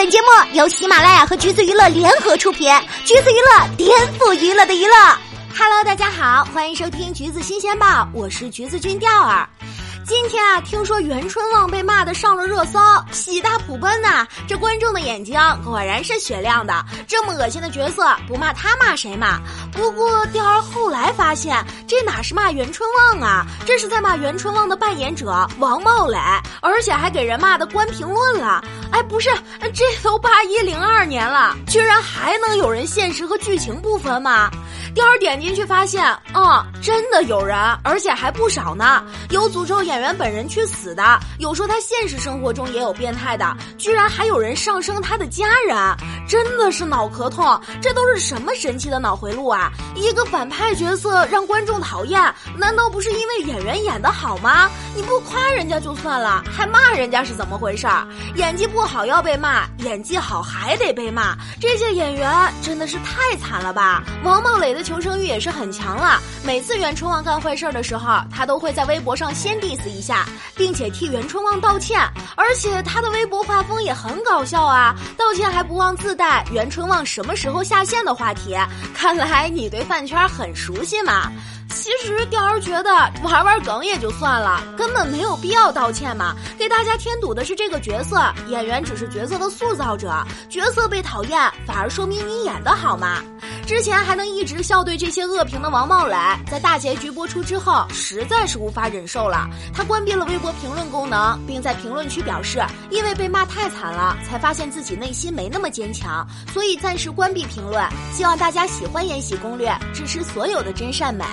本节目由喜马拉雅和橘子娱乐联合出品，橘子娱乐颠覆娱乐的娱乐。Hello，大家好，欢迎收听橘子新鲜报，我是橘子君钓儿。今天啊，听说袁春望被骂的上了热搜，喜大普奔呐！这观众的眼睛果然是雪亮的。这么恶心的角色，不骂他骂谁骂？不过钓儿后来发现，这哪是骂袁春望啊，这是在骂袁春望的扮演者王茂磊，而且还给人骂的关评论了。哎，不是，这都八一零二年了，居然还能有人现实和剧情不分吗？第二点进去发现，啊，真的有人，而且还不少呢。有诅咒演员本人去死的，有说他现实生活中也有变态的，居然还有人上升他的家人，真的是脑壳痛。这都是什么神奇的脑回路啊？一个反派角色让观众讨厌，难道不是因为演员演的好吗？你不夸人家就算了，还骂人家是怎么回事儿？演技不好要被骂，演技好还得被骂，这些演员真的是太惨了吧？王茂磊的。求生欲也是很强了。每次袁春望干坏事的时候，他都会在微博上先 diss 一下，并且替袁春望道歉。而且他的微博画风也很搞笑啊，道歉还不忘自在袁春望什么时候下线的话题。看来你对饭圈很熟悉嘛。其实钓儿觉得玩玩梗也就算了，根本没有必要道歉嘛。给大家添堵的是这个角色，演员只是角色的塑造者，角色被讨厌反而说明你演的好嘛。之前还能一直笑对这些恶评的王茂蕾，在大结局播出之后，实在是无法忍受了。他关闭了微博评论功能，并在评论区表示，因为被骂太惨了，才发现自己内心没那么坚强，所以暂时关闭评论。希望大家喜欢《延禧攻略》，支持所有的真善美。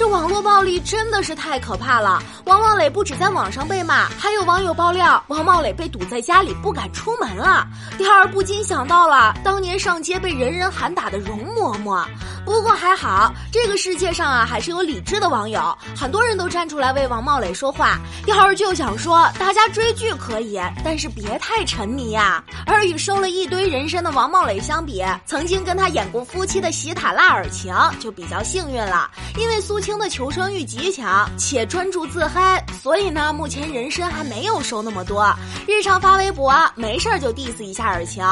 这网络暴力真的是太可怕了。王茂磊不止在网上被骂，还有网友爆料，王茂磊被堵在家里不敢出门了。第二不禁想到了当年上街被人人喊打的容嬷嬷。不过还好，这个世界上啊，还是有理智的网友，很多人都站出来为王茂磊说话。要是就想说，大家追剧可以，但是别太沉迷呀。而与收了一堆人参的王茂磊相比，曾经跟他演过夫妻的喜塔拉尔晴就比较幸运了，因为苏青的求生欲极强，且专注自嗨，所以呢，目前人参还没有收那么多。日常发微博，没事就 diss 一下尔晴。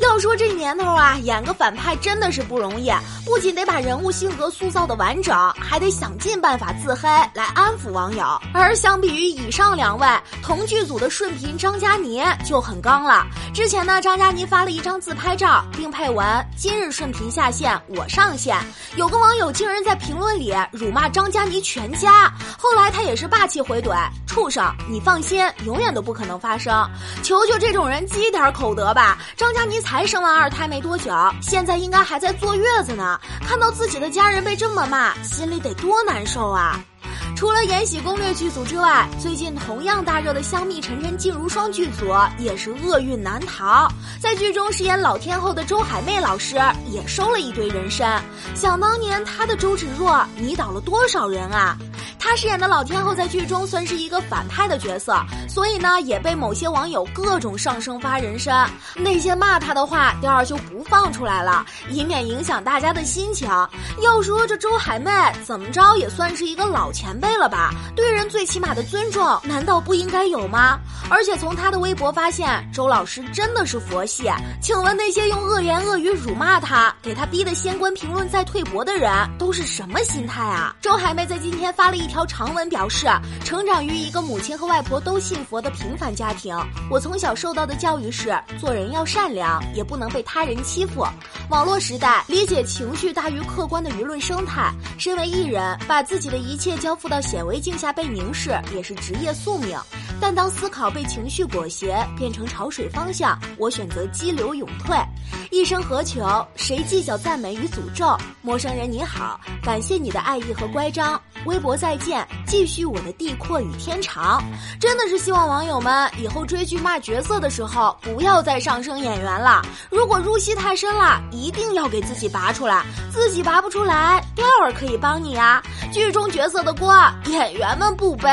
要说这年头啊，演个反派真的是不容易，不。仅得把人物性格塑造的完整，还得想尽办法自黑来安抚网友。而相比于以上两位，同剧组的顺平张嘉倪就很刚了。之前呢，张嘉倪发了一张自拍照，并配文：“今日顺平下线，我上线。”有个网友竟然在评论里辱骂张嘉倪全家。后来他也是霸气回怼：“畜生，你放心，永远都不可能发生。求求这种人积点口德吧。”张嘉倪才生完二胎没多久，现在应该还在坐月子呢。看到自己的家人被这么骂，心里得多难受啊！除了《延禧攻略》剧组之外，最近同样大热的香蜜沉沉烬如霜剧组也是厄运难逃。在剧中饰演老天后的周海媚老师也收了一堆人参。想当年，她的周芷若迷倒了多少人啊！他饰演的老天后在剧中算是一个反派的角色，所以呢也被某些网友各种上升发人身。那些骂他的话，第二就不放出来了，以免影响大家的心情。要说这周海媚怎么着也算是一个老前辈了吧？对人最起码的尊重难道不应该有吗？而且从他的微博发现，周老师真的是佛系。请问那些用恶言恶语辱骂他，给他逼得先关评论再退博的人，都是什么心态啊？周海媚在今天发了一。条长文表示，成长于一个母亲和外婆都信佛的平凡家庭，我从小受到的教育是做人要善良，也不能被他人欺负。网络时代，理解情绪大于客观的舆论生态。身为艺人，把自己的一切交付到显微镜下被凝视，也是职业宿命。但当思考被情绪裹挟，变成潮水方向，我选择激流勇退。一生何求？谁计较赞美与诅咒？陌生人你好，感谢你的爱意和乖张。微博再见，继续我的地阔与天长。真的是希望网友们以后追剧骂角色的时候，不要再上升演员了。如果入戏太深了，一定要给自己拔出来。自己拔不出来，钓儿可以帮你啊。剧中角色的锅，演员们不背。